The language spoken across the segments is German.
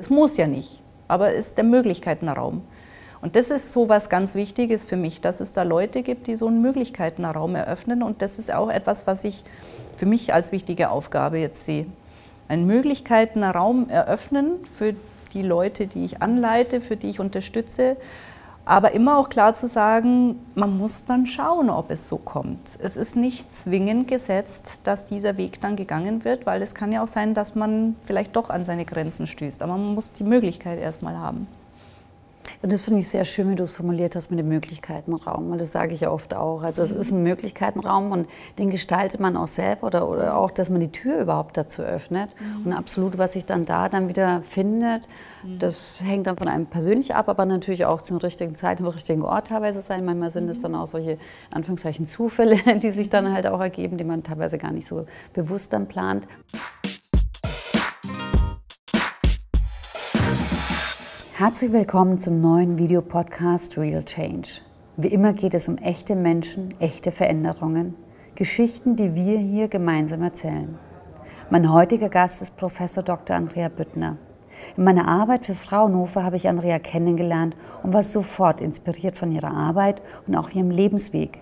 Es muss ja nicht, aber es ist der Möglichkeitenraum. Und das ist so was ganz Wichtiges für mich, dass es da Leute gibt, die so einen Möglichkeitenraum eröffnen. Und das ist auch etwas, was ich für mich als wichtige Aufgabe jetzt sehe. Einen Möglichkeitenraum eröffnen für die Leute, die ich anleite, für die ich unterstütze. Aber immer auch klar zu sagen, man muss dann schauen, ob es so kommt. Es ist nicht zwingend gesetzt, dass dieser Weg dann gegangen wird, weil es kann ja auch sein, dass man vielleicht doch an seine Grenzen stößt. Aber man muss die Möglichkeit erstmal haben. Und das finde ich sehr schön, wie du es formuliert hast mit dem Möglichkeitenraum, weil das sage ich ja oft auch. Also es ist ein Möglichkeitenraum und den gestaltet man auch selber oder, oder auch, dass man die Tür überhaupt dazu öffnet. Mhm. Und absolut, was sich dann da dann wieder findet, mhm. das hängt dann von einem persönlich ab, aber natürlich auch zur richtigen Zeit, im richtigen Ort teilweise sein. Manchmal sind es mhm. dann auch solche, Anführungszeichen, Zufälle, die sich dann halt auch ergeben, die man teilweise gar nicht so bewusst dann plant. Herzlich willkommen zum neuen Videopodcast Real Change. Wie immer geht es um echte Menschen, echte Veränderungen, Geschichten, die wir hier gemeinsam erzählen. Mein heutiger Gast ist Professor Dr. Andrea Büttner. In meiner Arbeit für Fraunhofer habe ich Andrea kennengelernt und war sofort inspiriert von ihrer Arbeit und auch ihrem Lebensweg.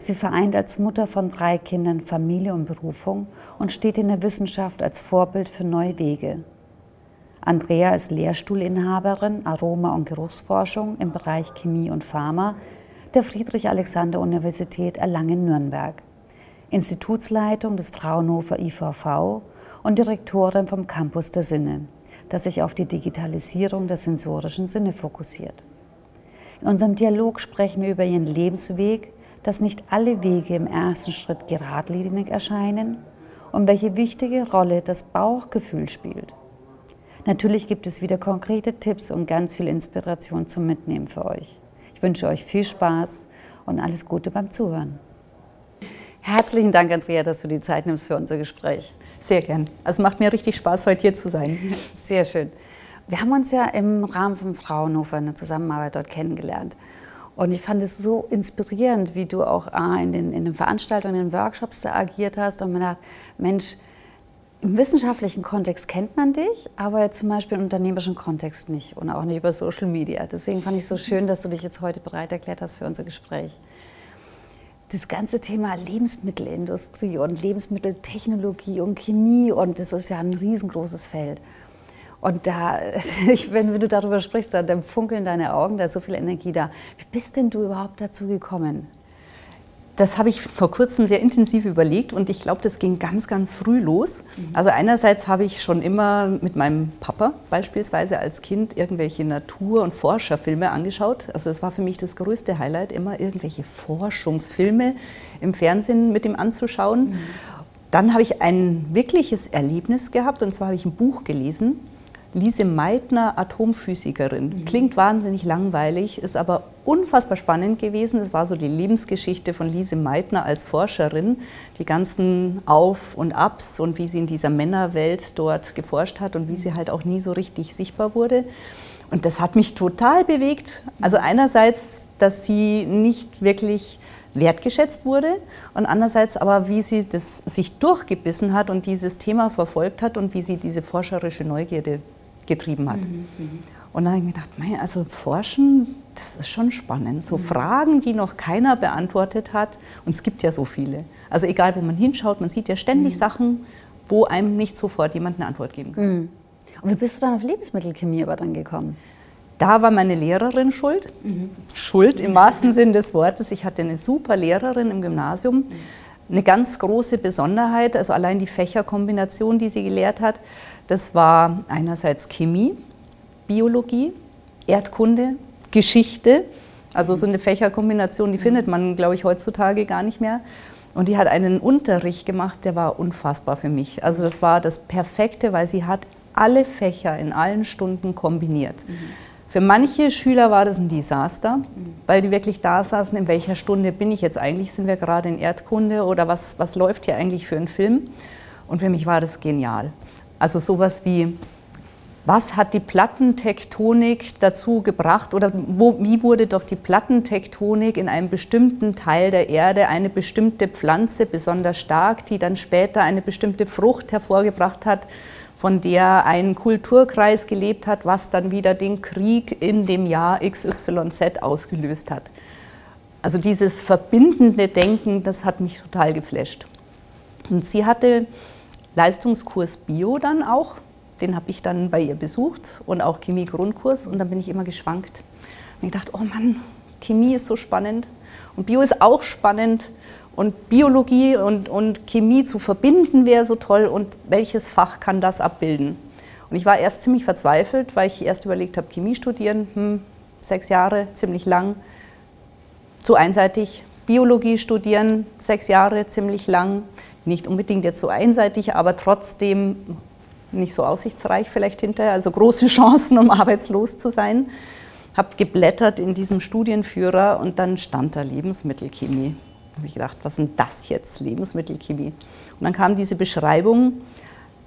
Sie vereint als Mutter von drei Kindern Familie und Berufung und steht in der Wissenschaft als Vorbild für neue Wege. Andrea ist Lehrstuhlinhaberin Aroma- und Geruchsforschung im Bereich Chemie und Pharma der Friedrich-Alexander-Universität Erlangen-Nürnberg, Institutsleitung des Fraunhofer IVV und Direktorin vom Campus der Sinne, das sich auf die Digitalisierung der sensorischen Sinne fokussiert. In unserem Dialog sprechen wir über ihren Lebensweg, dass nicht alle Wege im ersten Schritt geradlinig erscheinen und welche wichtige Rolle das Bauchgefühl spielt. Natürlich gibt es wieder konkrete Tipps und ganz viel Inspiration zum Mitnehmen für euch. Ich wünsche euch viel Spaß und alles Gute beim Zuhören. Herzlichen Dank, Andrea, dass du die Zeit nimmst für unser Gespräch. Sehr gern. Also macht mir richtig Spaß, heute hier zu sein. Sehr schön. Wir haben uns ja im Rahmen von Fraunhofer eine Zusammenarbeit dort kennengelernt. Und ich fand es so inspirierend, wie du auch ah, in, den, in den Veranstaltungen, in den Workshops da agiert hast. Und man dachte, Mensch, im wissenschaftlichen Kontext kennt man dich, aber zum Beispiel im unternehmerischen Kontext nicht und auch nicht über Social Media. Deswegen fand ich es so schön, dass du dich jetzt heute bereit erklärt hast für unser Gespräch. Das ganze Thema Lebensmittelindustrie und Lebensmitteltechnologie und Chemie und das ist ja ein riesengroßes Feld. Und da, wenn, du darüber sprichst, dann funkeln deine Augen, da ist so viel Energie da. Wie bist denn du überhaupt dazu gekommen? Das habe ich vor kurzem sehr intensiv überlegt und ich glaube, das ging ganz, ganz früh los. Mhm. Also einerseits habe ich schon immer mit meinem Papa beispielsweise als Kind irgendwelche Natur- und Forscherfilme angeschaut. Also es war für mich das größte Highlight, immer irgendwelche Forschungsfilme im Fernsehen mit ihm anzuschauen. Mhm. Dann habe ich ein wirkliches Erlebnis gehabt und zwar habe ich ein Buch gelesen Lise Meitner, Atomphysikerin. Mhm. Klingt wahnsinnig langweilig, ist aber unfassbar spannend gewesen. Es war so die Lebensgeschichte von Lise Meitner als Forscherin, die ganzen Auf und Abs und wie sie in dieser Männerwelt dort geforscht hat und wie sie halt auch nie so richtig sichtbar wurde. Und das hat mich total bewegt. Also einerseits, dass sie nicht wirklich wertgeschätzt wurde und andererseits aber, wie sie das sich durchgebissen hat und dieses Thema verfolgt hat und wie sie diese forscherische Neugierde getrieben hat. Mhm, mhm. Und dann habe ich mir gedacht, mein, also Forschen, das ist schon spannend. So mhm. Fragen, die noch keiner beantwortet hat. Und es gibt ja so viele. Also egal, wo man hinschaut, man sieht ja ständig mhm. Sachen, wo einem nicht sofort jemand eine Antwort geben kann. Mhm. Und wie bist du dann auf Lebensmittelchemie aber dann gekommen? Da war meine Lehrerin schuld. Mhm. Schuld im wahrsten Sinn des Wortes. Ich hatte eine super Lehrerin im Gymnasium. Eine ganz große Besonderheit, also allein die Fächerkombination, die sie gelehrt hat, das war einerseits Chemie, Biologie, Erdkunde, Geschichte. Also so eine Fächerkombination, die findet man, glaube ich, heutzutage gar nicht mehr. Und die hat einen Unterricht gemacht, der war unfassbar für mich. Also das war das Perfekte, weil sie hat alle Fächer in allen Stunden kombiniert. Mhm. Für manche Schüler war das ein Desaster, weil die wirklich da saßen, in welcher Stunde bin ich jetzt eigentlich, sind wir gerade in Erdkunde oder was, was läuft hier eigentlich für einen Film? Und für mich war das genial. Also sowas wie, was hat die Plattentektonik dazu gebracht oder wo, wie wurde doch die Plattentektonik in einem bestimmten Teil der Erde eine bestimmte Pflanze besonders stark, die dann später eine bestimmte Frucht hervorgebracht hat, von der ein Kulturkreis gelebt hat, was dann wieder den Krieg in dem Jahr XYZ ausgelöst hat. Also dieses verbindende Denken, das hat mich total geflasht. Und sie hatte Leistungskurs Bio dann auch, den habe ich dann bei ihr besucht und auch Chemie-Grundkurs. Und dann bin ich immer geschwankt. Und ich dachte, oh Mann, Chemie ist so spannend. Und Bio ist auch spannend. Und Biologie und, und Chemie zu verbinden wäre so toll. Und welches Fach kann das abbilden? Und ich war erst ziemlich verzweifelt, weil ich erst überlegt habe, Chemie studieren, hm, sechs Jahre, ziemlich lang, zu einseitig. Biologie studieren, sechs Jahre, ziemlich lang, nicht unbedingt jetzt so einseitig, aber trotzdem nicht so aussichtsreich vielleicht hinterher, also große Chancen, um arbeitslos zu sein. Habe geblättert in diesem Studienführer und dann stand da Lebensmittelchemie. Da habe ich gedacht, was ist denn das jetzt, Lebensmittelchemie? Und dann kam diese Beschreibung,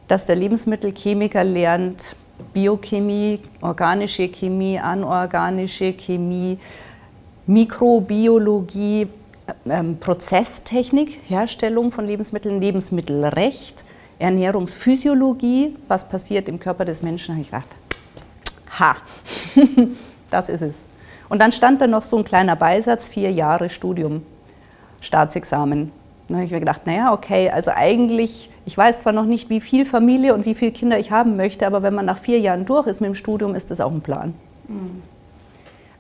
dass der Lebensmittelchemiker lernt Biochemie, organische Chemie, anorganische Chemie, Mikrobiologie, ähm, Prozesstechnik, Herstellung von Lebensmitteln, Lebensmittelrecht, Ernährungsphysiologie, was passiert im Körper des Menschen, habe ich gedacht, ha, das ist es. Und dann stand da noch so ein kleiner Beisatz, vier Jahre Studium. Staatsexamen. Da habe ich mir gedacht, naja, okay, also eigentlich, ich weiß zwar noch nicht, wie viel Familie und wie viele Kinder ich haben möchte, aber wenn man nach vier Jahren durch ist mit dem Studium, ist das auch ein Plan. Mhm.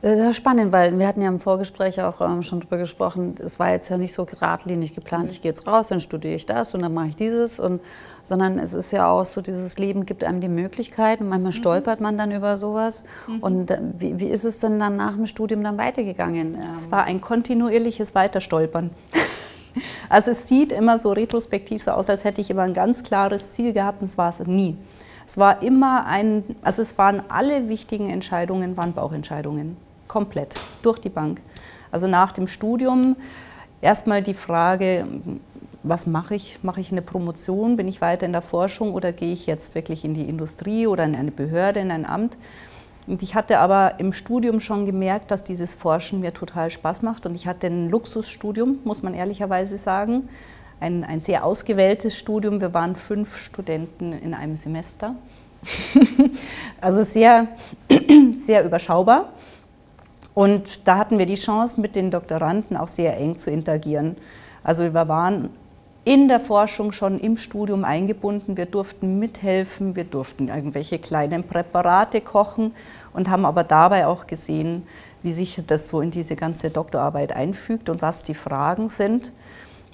Das ist ja spannend, weil wir hatten ja im Vorgespräch auch ähm, schon darüber gesprochen, es war jetzt ja nicht so geradlinig geplant, mhm. ich gehe jetzt raus, dann studiere ich das und dann mache ich dieses, und, sondern es ist ja auch so, dieses Leben gibt einem die Möglichkeit und manchmal mhm. stolpert man dann über sowas. Mhm. Und äh, wie, wie, ist es denn dann nach dem Studium dann weitergegangen? Es war ein kontinuierliches Weiterstolpern. Also es sieht immer so retrospektiv so aus, als hätte ich immer ein ganz klares Ziel gehabt und es war es nie. Es war immer ein, also es waren alle wichtigen Entscheidungen, waren Bauchentscheidungen komplett durch die Bank. Also nach dem Studium erstmal die Frage, was mache ich? Mache ich eine Promotion? Bin ich weiter in der Forschung oder gehe ich jetzt wirklich in die Industrie oder in eine Behörde, in ein Amt? Und ich hatte aber im Studium schon gemerkt, dass dieses Forschen mir total Spaß macht. Und ich hatte ein Luxusstudium, muss man ehrlicherweise sagen. Ein, ein sehr ausgewähltes Studium. Wir waren fünf Studenten in einem Semester. also sehr, sehr überschaubar. Und da hatten wir die Chance, mit den Doktoranden auch sehr eng zu interagieren. Also wir waren in der Forschung schon im Studium eingebunden. Wir durften mithelfen, wir durften irgendwelche kleinen Präparate kochen und haben aber dabei auch gesehen, wie sich das so in diese ganze Doktorarbeit einfügt und was die Fragen sind.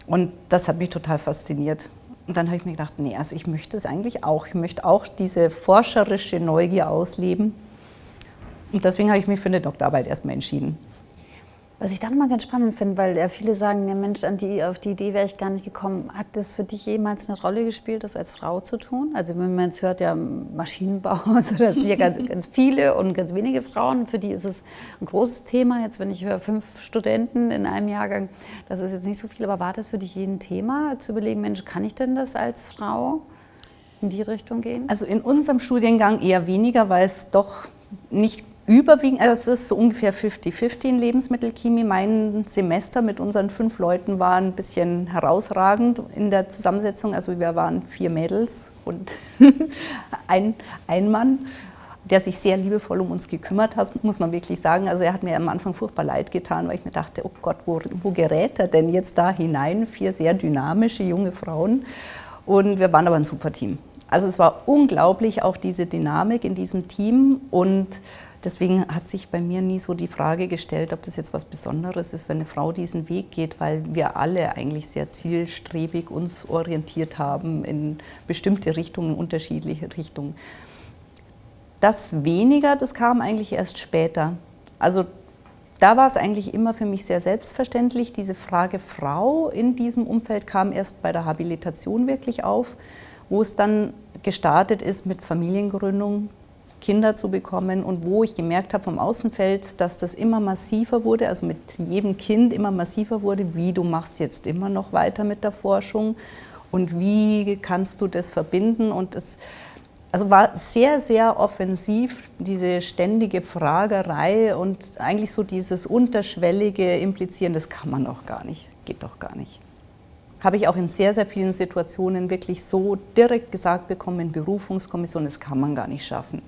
Und das hat mich total fasziniert. Und dann habe ich mir gedacht, nee, also ich möchte es eigentlich auch. Ich möchte auch diese forscherische Neugier ausleben und deswegen habe ich mich für eine Doktorarbeit erstmal entschieden. Was ich dann mal ganz spannend finde, weil ja viele sagen, ja Mensch, an die, auf die Idee wäre ich gar nicht gekommen. Hat das für dich jemals eine Rolle gespielt, das als Frau zu tun? Also wenn man jetzt hört, ja Maschinenbau, also das sind ja ganz, ganz viele und ganz wenige Frauen. Für die ist es ein großes Thema. Jetzt, wenn ich höre, fünf Studenten in einem Jahrgang, das ist jetzt nicht so viel. Aber war das für dich jeden Thema, zu überlegen, Mensch, kann ich denn das als Frau in die Richtung gehen? Also in unserem Studiengang eher weniger, weil es doch nicht überwiegend, also es ist so ungefähr 50-50 in Lebensmittelchemie. Mein Semester mit unseren fünf Leuten war ein bisschen herausragend in der Zusammensetzung. Also wir waren vier Mädels und ein, ein Mann, der sich sehr liebevoll um uns gekümmert hat, muss man wirklich sagen. Also er hat mir am Anfang furchtbar leid getan, weil ich mir dachte, oh Gott, wo, wo gerät er denn jetzt da hinein? Vier sehr dynamische junge Frauen. Und wir waren aber ein super Team. Also es war unglaublich, auch diese Dynamik in diesem Team und Deswegen hat sich bei mir nie so die Frage gestellt, ob das jetzt was Besonderes ist, wenn eine Frau diesen Weg geht, weil wir alle eigentlich sehr zielstrebig uns orientiert haben in bestimmte Richtungen, unterschiedliche Richtungen. Das weniger, das kam eigentlich erst später. Also da war es eigentlich immer für mich sehr selbstverständlich. Diese Frage Frau in diesem Umfeld kam erst bei der Habilitation wirklich auf, wo es dann gestartet ist mit Familiengründung, Kinder zu bekommen und wo ich gemerkt habe vom Außenfeld, dass das immer massiver wurde, also mit jedem Kind immer massiver wurde, wie du machst jetzt immer noch weiter mit der Forschung und wie kannst du das verbinden und es also war sehr, sehr offensiv, diese ständige Fragerei und eigentlich so dieses unterschwellige Implizieren, das kann man doch gar nicht, geht doch gar nicht. habe ich auch in sehr, sehr vielen Situationen wirklich so direkt gesagt bekommen in Berufungskommission, das kann man gar nicht schaffen.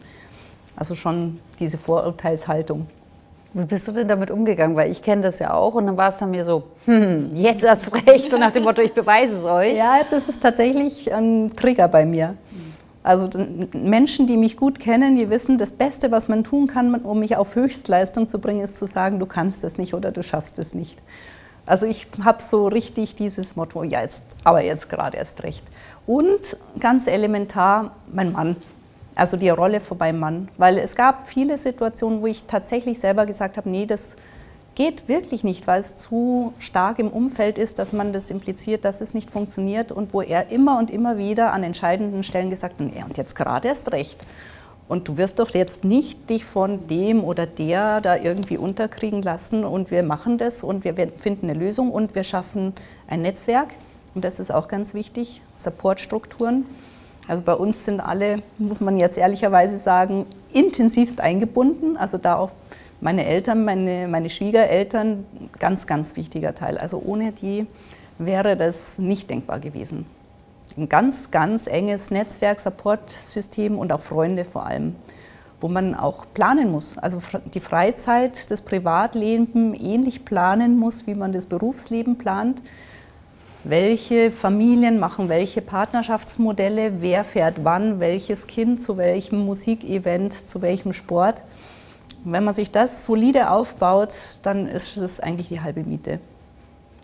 Also schon diese Vorurteilshaltung. Wie bist du denn damit umgegangen? Weil ich kenne das ja auch und dann war es dann mir so, hm, jetzt erst recht, so nach dem Motto, ich beweise es euch. Ja, das ist tatsächlich ein Trigger bei mir. Also Menschen, die mich gut kennen, die wissen, das Beste, was man tun kann, um mich auf Höchstleistung zu bringen, ist zu sagen, du kannst es nicht oder du schaffst es nicht. Also ich habe so richtig dieses Motto, ja jetzt, aber jetzt gerade erst recht. Und ganz elementar, mein Mann, also die Rolle meinem Mann, weil es gab viele Situationen, wo ich tatsächlich selber gesagt habe, nee, das geht wirklich nicht, weil es zu stark im Umfeld ist, dass man das impliziert, dass es nicht funktioniert und wo er immer und immer wieder an entscheidenden Stellen gesagt hat, ja, und jetzt gerade erst recht. Und du wirst doch jetzt nicht dich von dem oder der da irgendwie unterkriegen lassen und wir machen das und wir finden eine Lösung und wir schaffen ein Netzwerk. Und das ist auch ganz wichtig, Supportstrukturen. Also bei uns sind alle, muss man jetzt ehrlicherweise sagen, intensivst eingebunden. Also da auch meine Eltern, meine, meine Schwiegereltern, ganz, ganz wichtiger Teil. Also ohne die wäre das nicht denkbar gewesen. Ein ganz, ganz enges Netzwerk, Supportsystem und auch Freunde vor allem, wo man auch planen muss. Also die Freizeit, das Privatleben ähnlich planen muss, wie man das Berufsleben plant. Welche Familien machen welche Partnerschaftsmodelle, wer fährt wann, welches Kind zu welchem Musikevent, zu welchem Sport. Und wenn man sich das solide aufbaut, dann ist das eigentlich die halbe Miete.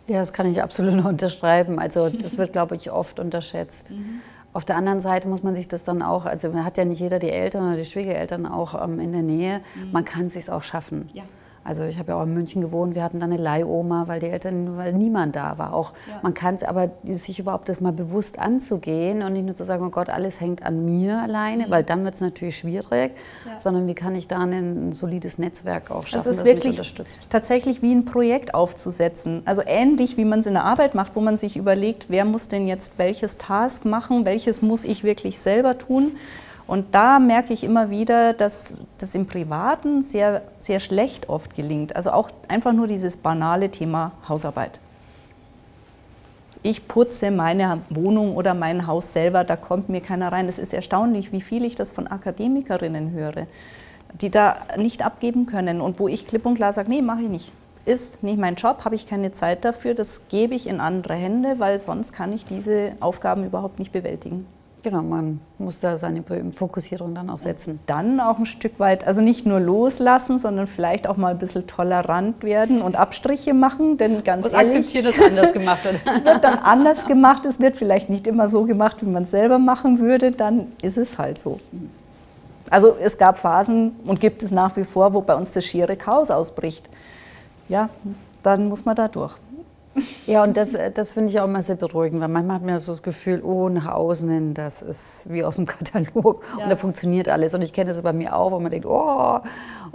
Ja, das kann ich absolut nur unterschreiben. Also das wird, glaube ich, oft unterschätzt. Mhm. Auf der anderen Seite muss man sich das dann auch, also man hat ja nicht jeder die Eltern oder die Schwiegereltern auch ähm, in der Nähe. Mhm. Man kann es sich auch schaffen. Ja. Also ich habe ja auch in München gewohnt, wir hatten da eine Leihoma, weil die Eltern, weil niemand da war. Auch ja. man kann es aber sich überhaupt das mal bewusst anzugehen und nicht nur zu sagen, oh Gott, alles hängt an mir alleine, mhm. weil dann wird es natürlich schwierig, ja. sondern wie kann ich da ein solides Netzwerk auch schaffen, das, ist das wirklich mich unterstützt. Tatsächlich wie ein Projekt aufzusetzen. Also ähnlich wie man es in der Arbeit macht, wo man sich überlegt, wer muss denn jetzt welches Task machen, welches muss ich wirklich selber tun. Und da merke ich immer wieder, dass das im Privaten sehr, sehr schlecht oft gelingt. Also auch einfach nur dieses banale Thema Hausarbeit. Ich putze meine Wohnung oder mein Haus selber, da kommt mir keiner rein. Es ist erstaunlich, wie viel ich das von Akademikerinnen höre, die da nicht abgeben können und wo ich klipp und klar sage, nee, mache ich nicht. Ist nicht mein Job, habe ich keine Zeit dafür, das gebe ich in andere Hände, weil sonst kann ich diese Aufgaben überhaupt nicht bewältigen. Genau, man muss da seine Fokussierung dann auch setzen. Dann auch ein Stück weit, also nicht nur loslassen, sondern vielleicht auch mal ein bisschen tolerant werden und Abstriche machen, denn ganz Was ehrlich, akzeptieren, dass anders gemacht wird. es wird dann anders gemacht, es wird vielleicht nicht immer so gemacht, wie man es selber machen würde, dann ist es halt so. Also es gab Phasen und gibt es nach wie vor, wo bei uns das schiere Chaos ausbricht. Ja, dann muss man da durch. Ja, und das, das finde ich auch immer sehr beruhigend, weil manchmal hat man so das Gefühl, oh, nach außen hin, das ist wie aus dem Katalog ja. und da funktioniert alles. Und ich kenne das bei mir auch, wo man denkt, oh,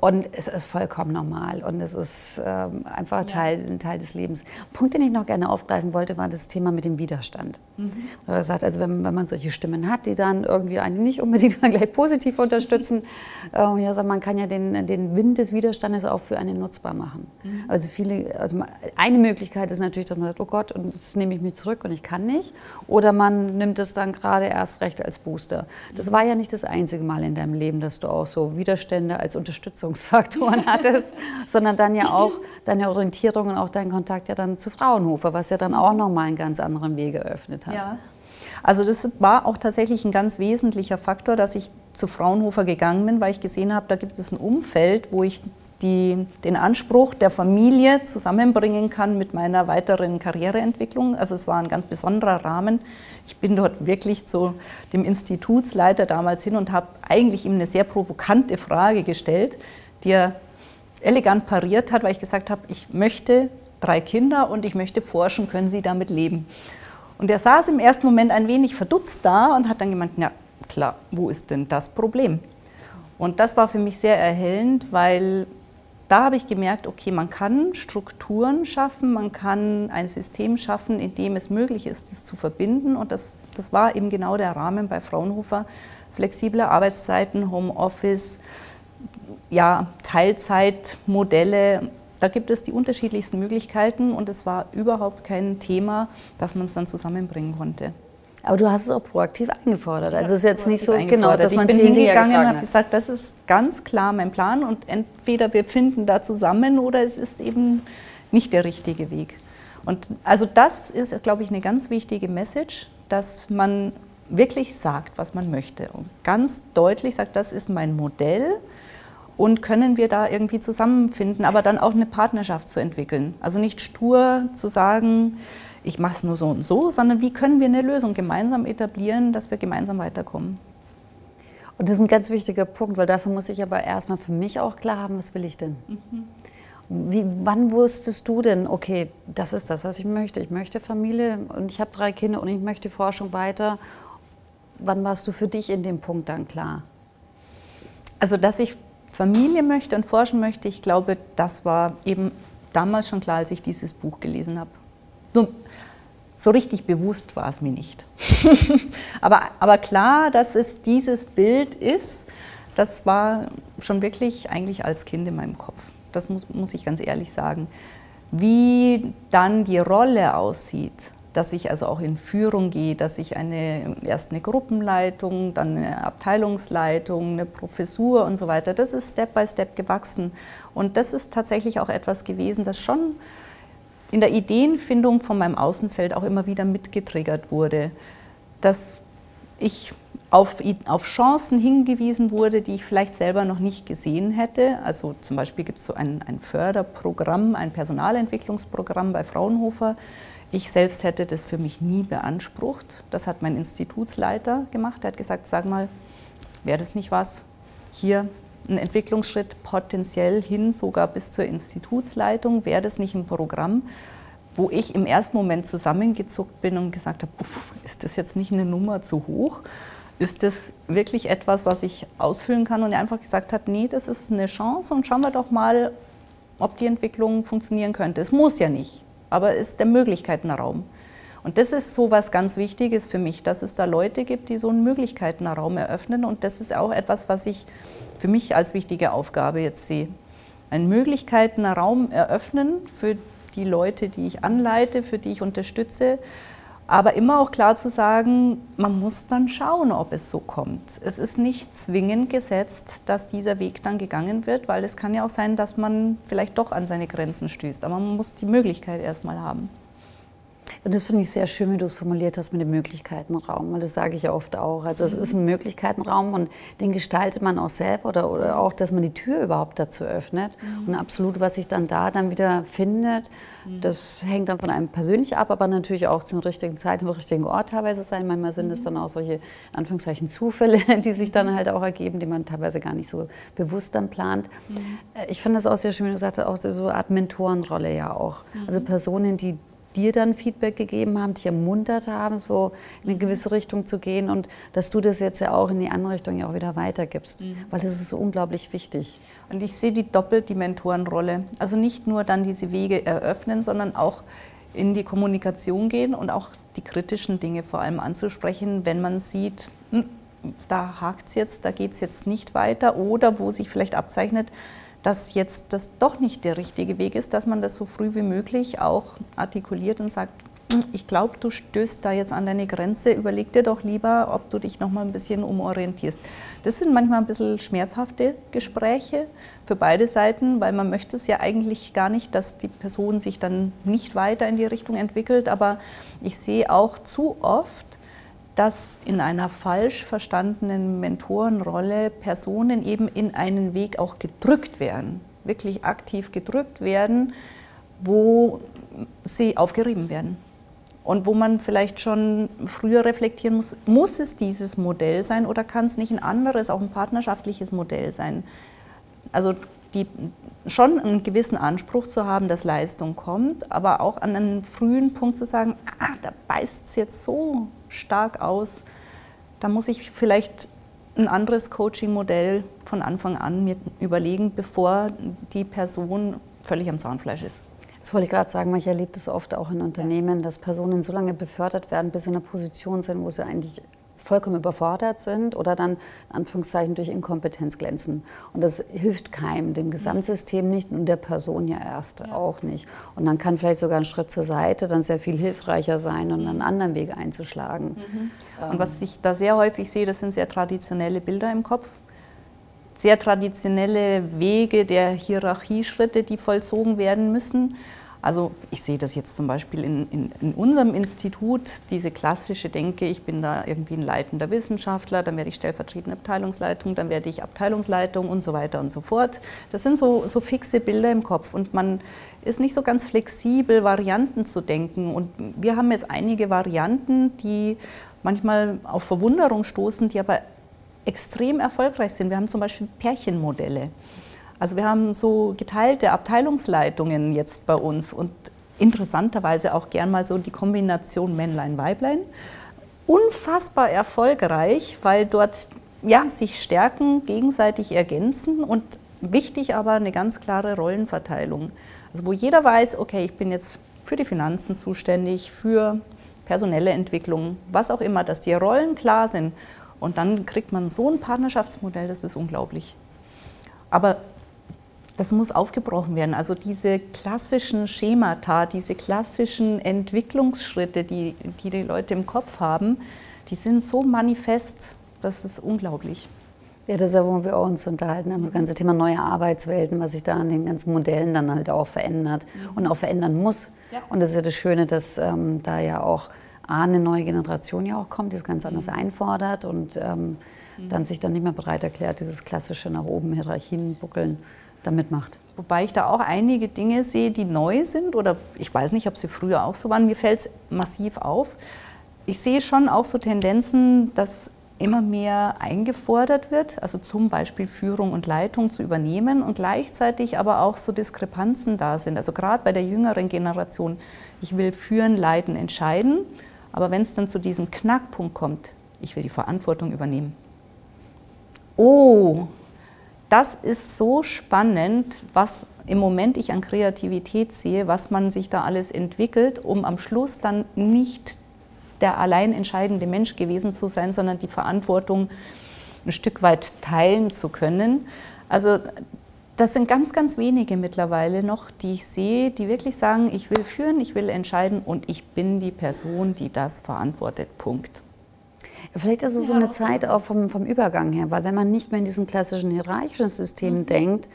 und es ist vollkommen normal und es ist ähm, einfach Teil, ein Teil des Lebens. Punkt, den ich noch gerne aufgreifen wollte, war das Thema mit dem Widerstand. Mhm. Er sagt, also wenn, wenn man solche Stimmen hat, die dann irgendwie einen nicht unbedingt gleich positiv unterstützen, äh, ja, sagt, man kann ja den, den Wind des Widerstandes auch für einen nutzbar machen. Mhm. Also viele, also eine Möglichkeit ist natürlich, dass man sagt, oh Gott, und das nehme ich mich zurück und ich kann nicht. Oder man nimmt es dann gerade erst recht als Booster. Das war ja nicht das einzige Mal in deinem Leben, dass du auch so Widerstände als Unterstützung Unterstützungsfaktoren hattest, sondern dann ja auch deine Orientierung und auch dein Kontakt ja dann zu Fraunhofer, was ja dann auch nochmal einen ganz anderen Weg eröffnet hat. Ja. Also das war auch tatsächlich ein ganz wesentlicher Faktor, dass ich zu Fraunhofer gegangen bin, weil ich gesehen habe, da gibt es ein Umfeld, wo ich die, den Anspruch der Familie zusammenbringen kann mit meiner weiteren Karriereentwicklung. Also es war ein ganz besonderer Rahmen. Ich bin dort wirklich zu dem Institutsleiter damals hin und habe eigentlich ihm eine sehr provokante Frage gestellt, die er elegant pariert hat, weil ich gesagt habe, ich möchte drei Kinder und ich möchte forschen, können Sie damit leben? Und er saß im ersten Moment ein wenig verdutzt da und hat dann gemeint, ja klar, wo ist denn das Problem? Und das war für mich sehr erhellend, weil da habe ich gemerkt, okay, man kann Strukturen schaffen, man kann ein System schaffen, in dem es möglich ist, das zu verbinden. Und das, das war eben genau der Rahmen bei Fraunhofer. Flexible Arbeitszeiten, Homeoffice, ja, Teilzeitmodelle. Da gibt es die unterschiedlichsten Möglichkeiten und es war überhaupt kein Thema, dass man es dann zusammenbringen konnte. Aber du hast es auch proaktiv eingefordert. Also es ist jetzt nicht so genau, dass man es hingegangen und habe gesagt, das ist ganz klar mein Plan und entweder wir finden da zusammen oder es ist eben nicht der richtige Weg. Und also das ist, glaube ich, eine ganz wichtige Message, dass man wirklich sagt, was man möchte und ganz deutlich sagt, das ist mein Modell und können wir da irgendwie zusammenfinden, aber dann auch eine Partnerschaft zu entwickeln. Also nicht stur zu sagen, ich mache es nur so und so, sondern wie können wir eine Lösung gemeinsam etablieren, dass wir gemeinsam weiterkommen. Und das ist ein ganz wichtiger Punkt, weil dafür muss ich aber erstmal für mich auch klar haben, was will ich denn? Mhm. Wie, wann wusstest du denn, okay, das ist das, was ich möchte? Ich möchte Familie und ich habe drei Kinder und ich möchte Forschung weiter. Wann warst du für dich in dem Punkt dann klar? Also, dass ich Familie möchte und forschen möchte, ich glaube, das war eben damals schon klar, als ich dieses Buch gelesen habe. Nur so richtig bewusst war es mir nicht. aber, aber klar, dass es dieses Bild ist, das war schon wirklich eigentlich als Kind in meinem Kopf. Das muss, muss ich ganz ehrlich sagen. Wie dann die Rolle aussieht, dass ich also auch in Führung gehe, dass ich eine, erst eine Gruppenleitung, dann eine Abteilungsleitung, eine Professur und so weiter, das ist Step by Step gewachsen. Und das ist tatsächlich auch etwas gewesen, das schon in der Ideenfindung von meinem Außenfeld auch immer wieder mitgetriggert wurde, dass ich auf, auf Chancen hingewiesen wurde, die ich vielleicht selber noch nicht gesehen hätte. Also zum Beispiel gibt es so ein, ein Förderprogramm, ein Personalentwicklungsprogramm bei Fraunhofer. Ich selbst hätte das für mich nie beansprucht. Das hat mein Institutsleiter gemacht. Er hat gesagt, sag mal, wäre das nicht was? Hier ein Entwicklungsschritt potenziell hin sogar bis zur Institutsleitung. Wäre das nicht ein Programm, wo ich im ersten Moment zusammengezuckt bin und gesagt habe, ist das jetzt nicht eine Nummer zu hoch? ist das wirklich etwas, was ich ausfüllen kann? Und er einfach gesagt hat, nee, das ist eine Chance und schauen wir doch mal, ob die Entwicklung funktionieren könnte. Es muss ja nicht, aber es ist der Möglichkeitenraum. Und das ist so was ganz Wichtiges für mich, dass es da Leute gibt, die so einen Möglichkeitenraum eröffnen. Und das ist auch etwas, was ich für mich als wichtige Aufgabe jetzt sehe. Einen Möglichkeitenraum eröffnen für die Leute, die ich anleite, für die ich unterstütze, aber immer auch klar zu sagen, man muss dann schauen, ob es so kommt. Es ist nicht zwingend gesetzt, dass dieser Weg dann gegangen wird, weil es kann ja auch sein, dass man vielleicht doch an seine Grenzen stößt. Aber man muss die Möglichkeit erstmal haben. Und das finde ich sehr schön, wie du es formuliert hast mit dem Möglichkeitenraum, weil das sage ich ja oft auch. Also es ist ein Möglichkeitenraum und den gestaltet man auch selber oder, oder auch, dass man die Tür überhaupt dazu öffnet. Mhm. Und absolut, was sich dann da dann wieder findet, mhm. das hängt dann von einem persönlich ab, aber natürlich auch zum richtigen Zeit, am richtigen Ort teilweise sein. Manchmal sind es mhm. dann auch solche, Anführungszeichen, Zufälle, die sich dann halt auch ergeben, die man teilweise gar nicht so bewusst dann plant. Mhm. Äh, ich finde das auch sehr schön, wie du gesagt hast, auch so eine Art Mentorenrolle ja auch. Also Personen, die dir dann Feedback gegeben haben, dich ermuntert haben, so in eine gewisse Richtung zu gehen und dass du das jetzt ja auch in die andere Richtung ja auch wieder weitergibst, mhm. weil das ist so unglaublich wichtig. Und ich sehe die doppelt die Mentorenrolle. Also nicht nur dann diese Wege eröffnen, sondern auch in die Kommunikation gehen und auch die kritischen Dinge vor allem anzusprechen, wenn man sieht, hm, da hakt es jetzt, da geht es jetzt nicht weiter oder wo sich vielleicht abzeichnet, dass jetzt das doch nicht der richtige Weg ist, dass man das so früh wie möglich auch artikuliert und sagt, hm, ich glaube, du stößt da jetzt an deine Grenze, überleg dir doch lieber, ob du dich noch mal ein bisschen umorientierst. Das sind manchmal ein bisschen schmerzhafte Gespräche für beide Seiten, weil man möchte es ja eigentlich gar nicht, dass die Person sich dann nicht weiter in die Richtung entwickelt, aber ich sehe auch zu oft, dass in einer falsch verstandenen Mentorenrolle Personen eben in einen Weg auch gedrückt werden, wirklich aktiv gedrückt werden, wo sie aufgerieben werden. Und wo man vielleicht schon früher reflektieren muss, muss es dieses Modell sein oder kann es nicht ein anderes, auch ein partnerschaftliches Modell sein? Also die, schon einen gewissen Anspruch zu haben, dass Leistung kommt, aber auch an einem frühen Punkt zu sagen, ah, da beißt es jetzt so stark aus, da muss ich vielleicht ein anderes Coaching-Modell von Anfang an mir überlegen, bevor die Person völlig am Zahnfleisch ist. Das wollte ich gerade sagen, weil ich erlebe das oft auch in Unternehmen, dass Personen so lange befördert werden, bis sie in einer Position sind, wo sie eigentlich vollkommen überfordert sind oder dann in Anführungszeichen durch Inkompetenz glänzen. Und das hilft keinem, dem Gesamtsystem nicht und der Person ja erst ja. auch nicht. Und dann kann vielleicht sogar ein Schritt zur Seite dann sehr viel hilfreicher sein und einen anderen Weg einzuschlagen. Mhm. Ähm. Und was ich da sehr häufig sehe, das sind sehr traditionelle Bilder im Kopf. Sehr traditionelle Wege der Hierarchieschritte, die vollzogen werden müssen. Also ich sehe das jetzt zum Beispiel in, in, in, unserem Institut, diese klassische Denke, ich bin da irgendwie ein leitender Wissenschaftler, dann werde ich stellvertretende Abteilungsleitung, dann werde ich Abteilungsleitung und so weiter und so fort. Das sind so, so fixe Bilder im Kopf und man ist nicht so ganz flexibel, Varianten zu denken. Und wir haben jetzt einige Varianten, die manchmal auf Verwunderung stoßen, die aber extrem erfolgreich sind. Wir haben zum Beispiel Pärchenmodelle. Also wir haben so geteilte Abteilungsleitungen jetzt bei uns und interessanterweise auch gern mal so die Kombination Männlein-Weiblein. Unfassbar erfolgreich, weil dort ja, sich stärken, gegenseitig ergänzen und wichtig aber eine ganz klare Rollenverteilung. Also wo jeder weiß, okay, ich bin jetzt für die Finanzen zuständig, für personelle Entwicklung, was auch immer, dass die Rollen klar sind. Und dann kriegt man so ein Partnerschaftsmodell, das ist unglaublich. Aber das muss aufgebrochen werden. Also diese klassischen Schemata, diese klassischen Entwicklungsschritte, die, die die Leute im Kopf haben, die sind so manifest, das ist unglaublich. Ja, das ist ja, wo wir uns unterhalten haben, das ganze Thema neue Arbeitswelten, was sich da an den ganzen Modellen dann halt auch verändert mhm. und auch verändern muss. Ja. Und das ist ja das Schöne, dass ähm, da ja auch A, eine neue Generation ja auch kommt, die es ganz anders mhm. einfordert und ähm, mhm. dann sich dann nicht mehr bereit erklärt, dieses klassische nach oben Hierarchien buckeln damit macht. Wobei ich da auch einige Dinge sehe, die neu sind oder ich weiß nicht, ob sie früher auch so waren. Mir fällt es massiv auf. Ich sehe schon auch so Tendenzen, dass immer mehr eingefordert wird, also zum Beispiel Führung und Leitung zu übernehmen und gleichzeitig aber auch so Diskrepanzen da sind. Also gerade bei der jüngeren Generation, ich will führen, leiten, entscheiden, aber wenn es dann zu diesem Knackpunkt kommt, ich will die Verantwortung übernehmen. Oh, das ist so spannend, was im Moment ich an Kreativität sehe, was man sich da alles entwickelt, um am Schluss dann nicht der allein entscheidende Mensch gewesen zu sein, sondern die Verantwortung ein Stück weit teilen zu können. Also das sind ganz, ganz wenige mittlerweile noch, die ich sehe, die wirklich sagen, ich will führen, ich will entscheiden und ich bin die Person, die das verantwortet. Punkt. Vielleicht ist es so eine Zeit auch vom, vom Übergang her, weil wenn man nicht mehr in diesen klassischen hierarchischen Systemen mhm. denkt,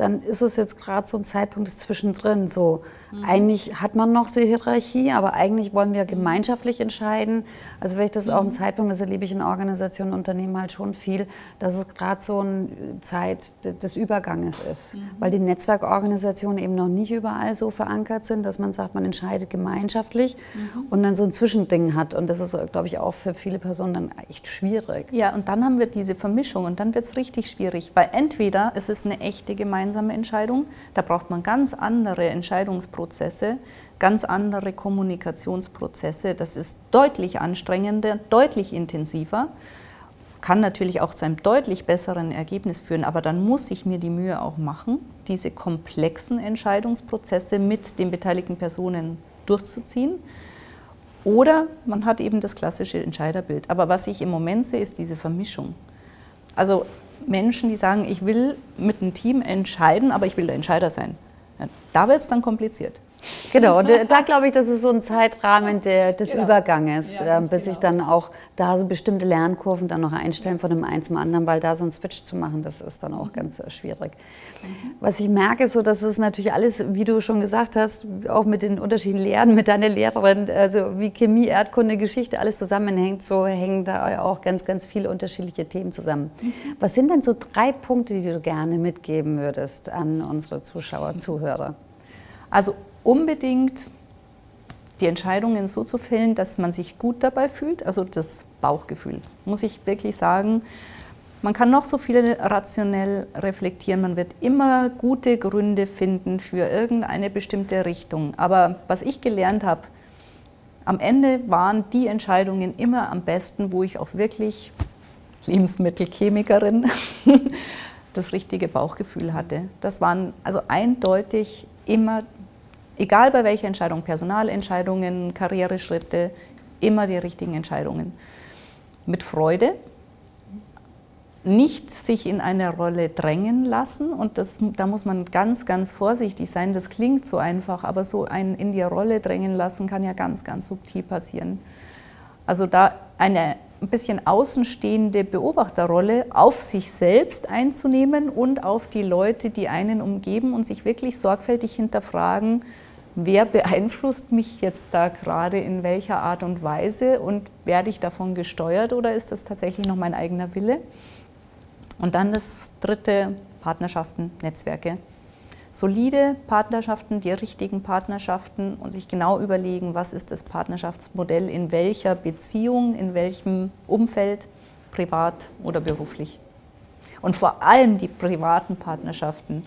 dann ist es jetzt gerade so ein Zeitpunkt zwischendrin. So, mhm. eigentlich hat man noch die Hierarchie, aber eigentlich wollen wir gemeinschaftlich entscheiden. Also vielleicht ist mhm. auch ein mhm. Zeitpunkt, das erlebe ich in Organisationen, Unternehmen halt schon viel, dass es gerade so eine Zeit des Überganges ist. Mhm. Weil die Netzwerkorganisationen eben noch nicht überall so verankert sind, dass man sagt, man entscheidet gemeinschaftlich mhm. und dann so ein Zwischending hat. Und das ist, glaube ich, auch für viele Personen dann echt schwierig. Ja, und dann haben wir diese Vermischung und dann wird es richtig schwierig, weil entweder ist es eine echte Gemeinschaft, gemeinsame Entscheidung. Da braucht man ganz andere Entscheidungsprozesse, ganz andere Kommunikationsprozesse. Das ist deutlich anstrengender, deutlich intensiver, kann natürlich auch zu einem deutlich besseren Ergebnis führen, aber dann muss ich mir die Mühe auch machen, diese komplexen Entscheidungsprozesse mit den beteiligten Personen durchzuziehen. Oder man hat eben das klassische Entscheiderbild. Aber was ich im Moment sehe, ist diese Vermischung. Also Menschen, die sagen, ich will mit einem Team entscheiden, aber ich will der Entscheider sein. Ja, da wird es dann kompliziert. Genau, und da glaube ich, das ist so ein Zeitrahmen der, des genau. Überganges, ja, äh, bis genau. sich dann auch da so bestimmte Lernkurven dann noch einstellen von dem einen zum anderen, weil da so ein Switch zu machen, das ist dann auch mhm. ganz äh, schwierig. Mhm. Was ich merke, so dass es natürlich alles, wie du schon gesagt hast, auch mit den unterschiedlichen Lehren, mit deiner Lehrerin, also wie Chemie, Erdkunde, Geschichte, alles zusammenhängt, so hängen da auch ganz, ganz viele unterschiedliche Themen zusammen. Mhm. Was sind denn so drei Punkte, die du gerne mitgeben würdest an unsere Zuschauer, Zuhörer? Also unbedingt die Entscheidungen so zu fällen, dass man sich gut dabei fühlt, also das Bauchgefühl, muss ich wirklich sagen. Man kann noch so viel rationell reflektieren, man wird immer gute Gründe finden für irgendeine bestimmte Richtung. Aber was ich gelernt habe, am Ende waren die Entscheidungen immer am besten, wo ich auch wirklich Lebensmittelchemikerin das richtige Bauchgefühl hatte. Das waren also eindeutig immer egal bei welcher Entscheidung, Personalentscheidungen, Karriereschritte, immer die richtigen Entscheidungen. mit Freude, nicht sich in eine Rolle drängen lassen. Und das, da muss man ganz, ganz vorsichtig sein. Das klingt so einfach, aber so ein in die Rolle drängen lassen kann ja ganz, ganz subtil passieren. Also da eine ein bisschen außenstehende Beobachterrolle auf sich selbst einzunehmen und auf die Leute, die einen umgeben und sich wirklich sorgfältig hinterfragen, wer beeinflusst mich jetzt da gerade in welcher Art und Weise und werde ich davon gesteuert oder ist das tatsächlich noch mein eigener Wille? Und dann das dritte, Partnerschaften, Netzwerke. Solide Partnerschaften, die richtigen Partnerschaften und sich genau überlegen, was ist das Partnerschaftsmodell in welcher Beziehung, in welchem Umfeld, privat oder beruflich. Und vor allem die privaten Partnerschaften,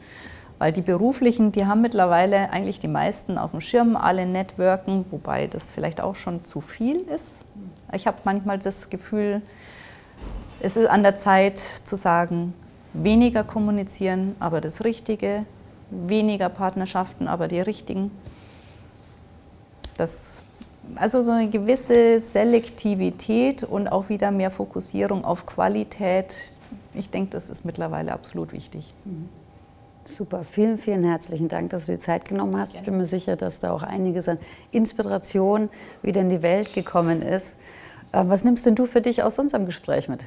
weil die beruflichen, die haben mittlerweile eigentlich die meisten auf dem Schirm, alle networken, wobei das vielleicht auch schon zu viel ist. Ich habe manchmal das Gefühl, es ist an der Zeit zu sagen, weniger kommunizieren, aber das Richtige, weniger Partnerschaften, aber die richtigen. Das, also so eine gewisse Selektivität und auch wieder mehr Fokussierung auf Qualität. Ich denke, das ist mittlerweile absolut wichtig. Mhm. Super, vielen, vielen herzlichen Dank, dass du die Zeit genommen hast. Ich bin mir sicher, dass da auch einiges an Inspiration wieder in die Welt gekommen ist. Äh, was nimmst denn du für dich aus unserem Gespräch mit?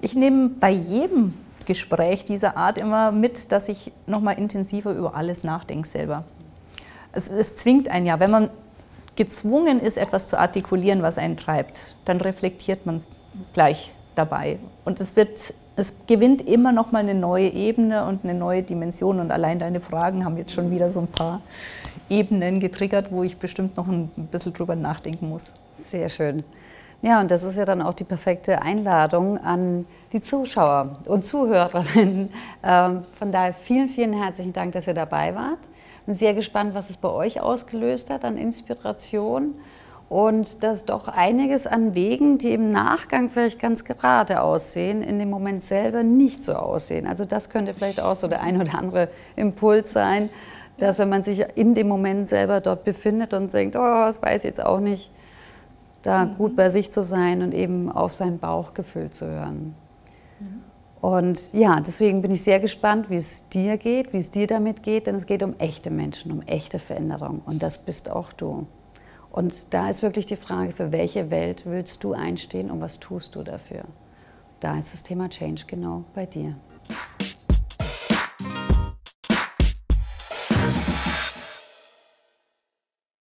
Ich nehme bei jedem Gespräch dieser Art immer mit, dass ich nochmal intensiver über alles nachdenke selber. Es, es zwingt einen ja, wenn man gezwungen ist, etwas zu artikulieren, was einen treibt, dann reflektiert man es gleich dabei. Und es wird, es gewinnt immer noch mal eine neue Ebene und eine neue Dimension. Und allein deine Fragen haben jetzt schon wieder so ein paar Ebenen getriggert, wo ich bestimmt noch ein bisschen drüber nachdenken muss. Sehr schön. Ja, und das ist ja dann auch die perfekte Einladung an die Zuschauer und Zuhörerinnen. Ähm, von daher vielen, vielen herzlichen Dank, dass ihr dabei wart. Bin sehr gespannt, was es bei euch ausgelöst hat an Inspiration und dass doch einiges an Wegen, die im Nachgang vielleicht ganz gerade aussehen, in dem Moment selber nicht so aussehen. Also das könnte vielleicht auch so der ein oder andere Impuls sein, dass wenn man sich in dem Moment selber dort befindet und denkt, oh, das weiß ich jetzt auch nicht, da mhm. gut bei sich zu sein und eben auf sein Bauchgefühl zu hören. Mhm. Und ja, deswegen bin ich sehr gespannt, wie es dir geht, wie es dir damit geht, denn es geht um echte Menschen, um echte Veränderung und das bist auch du. Und da ist wirklich die Frage, für welche Welt willst du einstehen und was tust du dafür? Da ist das Thema Change genau bei dir.